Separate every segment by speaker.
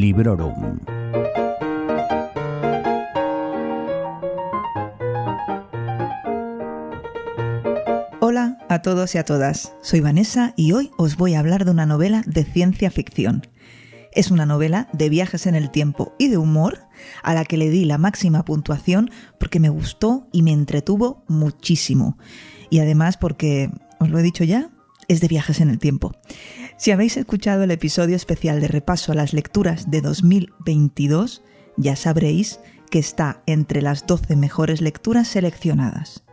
Speaker 1: Librorum.
Speaker 2: Hola a todos y a todas, soy Vanessa y hoy os voy a hablar de una novela de ciencia ficción. Es una novela de viajes en el tiempo y de humor a la que le di la máxima puntuación porque me gustó y me entretuvo muchísimo. Y además porque, os lo he dicho ya, es de viajes en el tiempo. Si habéis escuchado el episodio especial de repaso a las lecturas de 2022, ya sabréis que está entre las 12 mejores lecturas seleccionadas.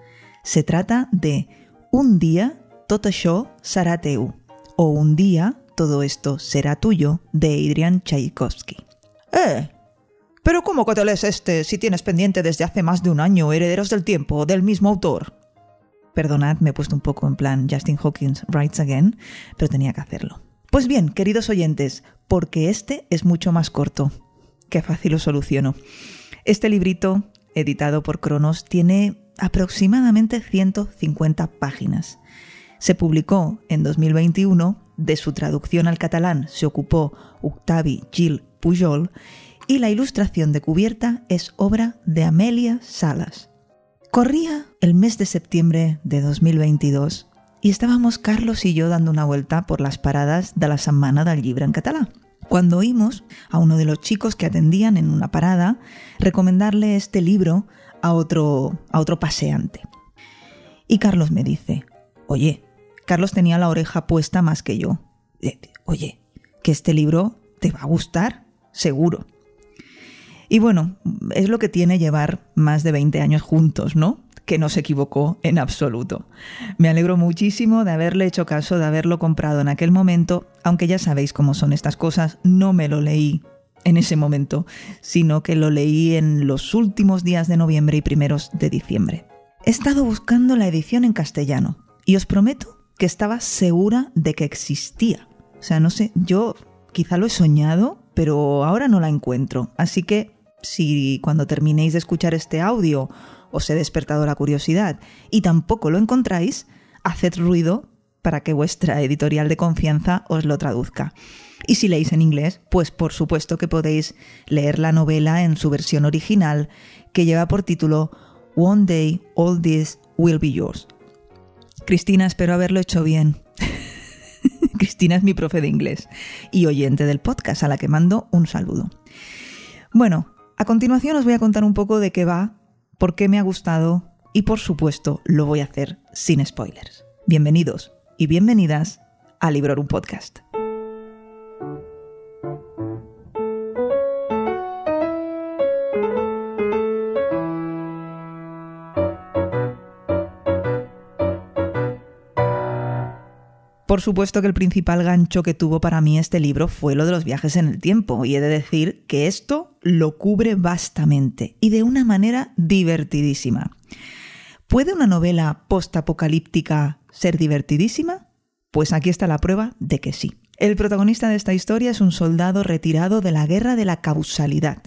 Speaker 2: Se trata de Un día tot això serà teu o Un día todo esto será tuyo de Adrian Tchaikovsky. ¡Eh! ¿Pero cómo que te lees este si tienes pendiente desde hace más de un año Herederos del Tiempo del mismo autor? Perdonad, me he puesto un poco en plan Justin Hawkins Writes Again, pero tenía que hacerlo. Pues bien, queridos oyentes, porque este es mucho más corto. Qué fácil lo soluciono. Este librito, editado por Cronos, tiene aproximadamente 150 páginas. Se publicó en 2021, de su traducción al catalán se ocupó Octavi Gil Pujol y la ilustración de cubierta es obra de Amelia Salas. Corría el mes de septiembre de 2022 y estábamos Carlos y yo dando una vuelta por las paradas de la Setmana del Llibre en catalán. Cuando oímos a uno de los chicos que atendían en una parada recomendarle este libro a otro, a otro paseante. Y Carlos me dice, oye, Carlos tenía la oreja puesta más que yo. Oye, que este libro te va a gustar, seguro. Y bueno, es lo que tiene llevar más de 20 años juntos, ¿no? Que no se equivocó en absoluto. Me alegro muchísimo de haberle hecho caso, de haberlo comprado en aquel momento, aunque ya sabéis cómo son estas cosas, no me lo leí en ese momento, sino que lo leí en los últimos días de noviembre y primeros de diciembre. He estado buscando la edición en castellano y os prometo que estaba segura de que existía. O sea, no sé, yo quizá lo he soñado, pero ahora no la encuentro. Así que si cuando terminéis de escuchar este audio os he despertado la curiosidad y tampoco lo encontráis, haced ruido para que vuestra editorial de confianza os lo traduzca. Y si leéis en inglés, pues por supuesto que podéis leer la novela en su versión original, que lleva por título One Day All This Will Be Yours. Cristina, espero haberlo hecho bien. Cristina es mi profe de inglés y oyente del podcast, a la que mando un saludo. Bueno, a continuación os voy a contar un poco de qué va, por qué me ha gustado y por supuesto lo voy a hacer sin spoilers. Bienvenidos y bienvenidas a Librorum Podcast. Por supuesto que el principal gancho que tuvo para mí este libro fue lo de los viajes en el tiempo, y he de decir que esto lo cubre vastamente y de una manera divertidísima. ¿Puede una novela postapocalíptica ser divertidísima? Pues aquí está la prueba de que sí. El protagonista de esta historia es un soldado retirado de la guerra de la causalidad.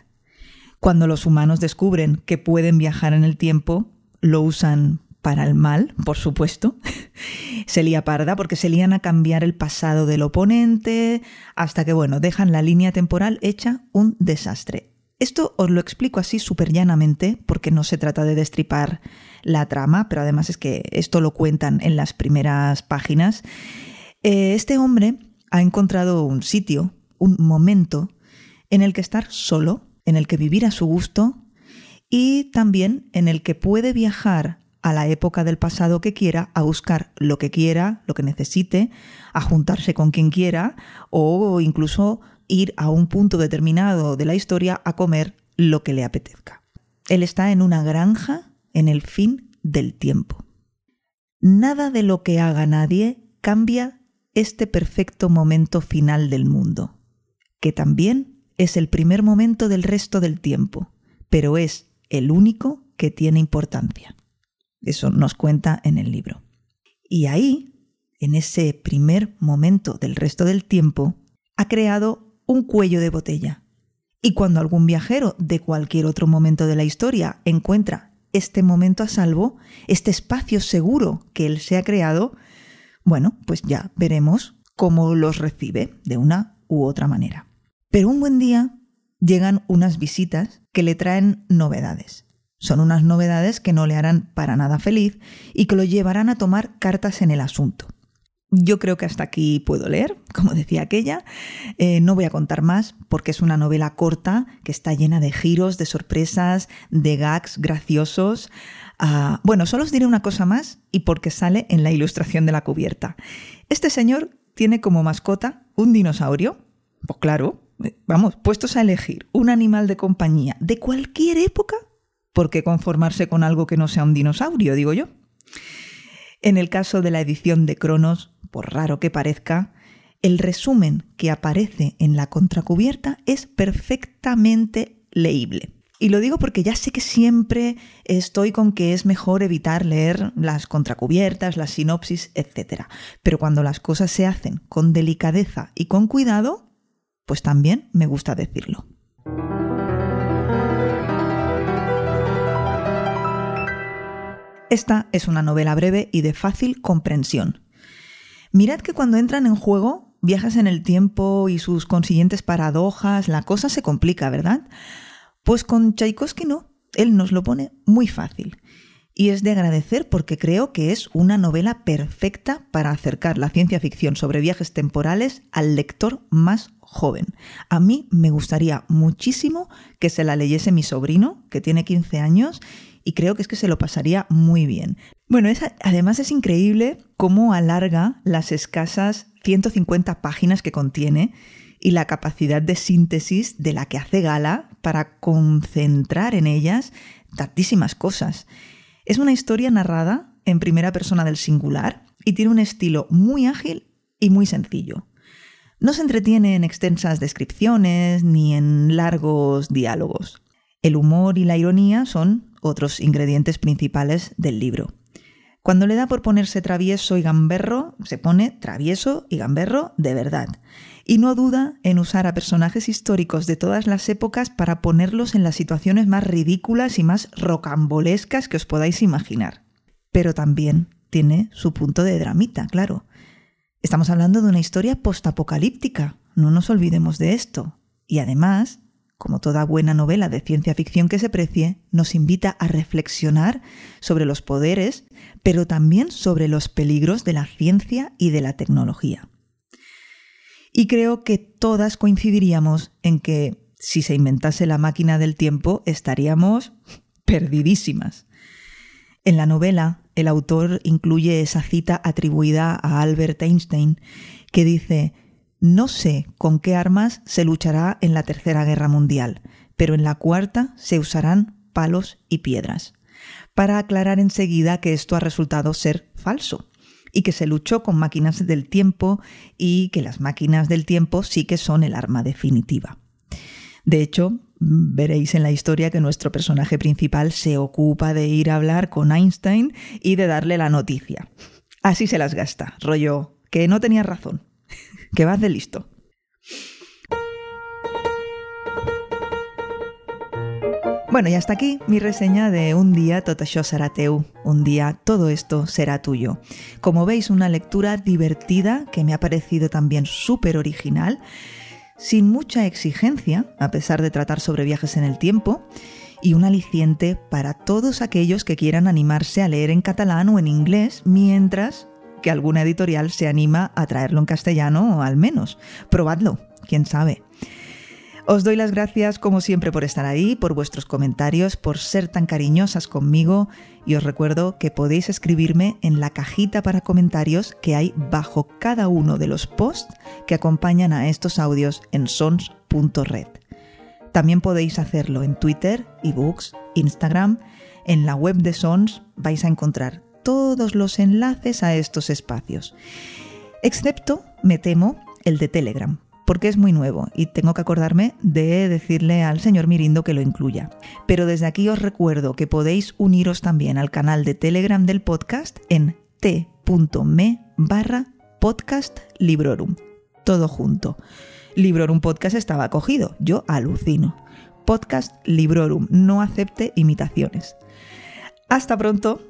Speaker 2: Cuando los humanos descubren que pueden viajar en el tiempo, lo usan para el mal, por supuesto. se lía parda porque se lían a cambiar el pasado del oponente hasta que, bueno, dejan la línea temporal hecha un desastre. Esto os lo explico así súper llanamente porque no se trata de destripar la trama, pero además es que esto lo cuentan en las primeras páginas. Eh, este hombre ha encontrado un sitio, un momento en el que estar solo, en el que vivir a su gusto y también en el que puede viajar a la época del pasado que quiera, a buscar lo que quiera, lo que necesite, a juntarse con quien quiera o incluso ir a un punto determinado de la historia a comer lo que le apetezca. Él está en una granja en el fin del tiempo. Nada de lo que haga nadie cambia este perfecto momento final del mundo, que también es el primer momento del resto del tiempo, pero es el único que tiene importancia. Eso nos cuenta en el libro. Y ahí, en ese primer momento del resto del tiempo, ha creado un cuello de botella. Y cuando algún viajero de cualquier otro momento de la historia encuentra este momento a salvo, este espacio seguro que él se ha creado, bueno, pues ya veremos cómo los recibe de una u otra manera. Pero un buen día llegan unas visitas que le traen novedades. Son unas novedades que no le harán para nada feliz y que lo llevarán a tomar cartas en el asunto. Yo creo que hasta aquí puedo leer, como decía aquella. Eh, no voy a contar más porque es una novela corta que está llena de giros, de sorpresas, de gags graciosos. Ah, bueno, solo os diré una cosa más y porque sale en la ilustración de la cubierta. Este señor tiene como mascota un dinosaurio. Pues claro, eh, vamos, puestos a elegir un animal de compañía de cualquier época, ¿por qué conformarse con algo que no sea un dinosaurio, digo yo? En el caso de la edición de Cronos, por raro que parezca, el resumen que aparece en la contracubierta es perfectamente leíble. Y lo digo porque ya sé que siempre estoy con que es mejor evitar leer las contracubiertas, las sinopsis, etc. Pero cuando las cosas se hacen con delicadeza y con cuidado, pues también me gusta decirlo. Esta es una novela breve y de fácil comprensión. Mirad que cuando entran en juego viajes en el tiempo y sus consiguientes paradojas, la cosa se complica, ¿verdad? Pues con Tchaikovsky no, él nos lo pone muy fácil. Y es de agradecer porque creo que es una novela perfecta para acercar la ciencia ficción sobre viajes temporales al lector más joven. A mí me gustaría muchísimo que se la leyese mi sobrino, que tiene 15 años, y creo que es que se lo pasaría muy bien. Bueno, además es increíble cómo alarga las escasas 150 páginas que contiene y la capacidad de síntesis de la que hace gala para concentrar en ellas tantísimas cosas. Es una historia narrada en primera persona del singular y tiene un estilo muy ágil y muy sencillo. No se entretiene en extensas descripciones ni en largos diálogos. El humor y la ironía son otros ingredientes principales del libro. Cuando le da por ponerse travieso y gamberro, se pone travieso y gamberro de verdad. Y no duda en usar a personajes históricos de todas las épocas para ponerlos en las situaciones más ridículas y más rocambolescas que os podáis imaginar. Pero también tiene su punto de dramita, claro. Estamos hablando de una historia postapocalíptica, no nos olvidemos de esto. Y además, como toda buena novela de ciencia ficción que se precie, nos invita a reflexionar sobre los poderes, pero también sobre los peligros de la ciencia y de la tecnología. Y creo que todas coincidiríamos en que si se inventase la máquina del tiempo estaríamos perdidísimas. En la novela, el autor incluye esa cita atribuida a Albert Einstein que dice no sé con qué armas se luchará en la Tercera Guerra Mundial, pero en la Cuarta se usarán palos y piedras. Para aclarar enseguida que esto ha resultado ser falso y que se luchó con máquinas del tiempo y que las máquinas del tiempo sí que son el arma definitiva. De hecho, veréis en la historia que nuestro personaje principal se ocupa de ir a hablar con Einstein y de darle la noticia. Así se las gasta, rollo, que no tenía razón que vas de listo. Bueno, y hasta aquí mi reseña de Un día tot serà teu, un día todo esto será tuyo. Como veis, una lectura divertida que me ha parecido también súper original, sin mucha exigencia, a pesar de tratar sobre viajes en el tiempo, y un aliciente para todos aquellos que quieran animarse a leer en catalán o en inglés mientras que alguna editorial se anima a traerlo en castellano al menos. Probadlo, quién sabe. Os doy las gracias como siempre por estar ahí, por vuestros comentarios, por ser tan cariñosas conmigo y os recuerdo que podéis escribirme en la cajita para comentarios que hay bajo cada uno de los posts que acompañan a estos audios en sons.red. También podéis hacerlo en Twitter, ebooks, Instagram, en la web de Sons vais a encontrar todos los enlaces a estos espacios. Excepto, me temo, el de Telegram, porque es muy nuevo y tengo que acordarme de decirle al señor Mirindo que lo incluya. Pero desde aquí os recuerdo que podéis uniros también al canal de Telegram del podcast en t.me barra podcast librorum. Todo junto. Librorum Podcast estaba cogido, yo alucino. Podcast Librorum, no acepte imitaciones. Hasta pronto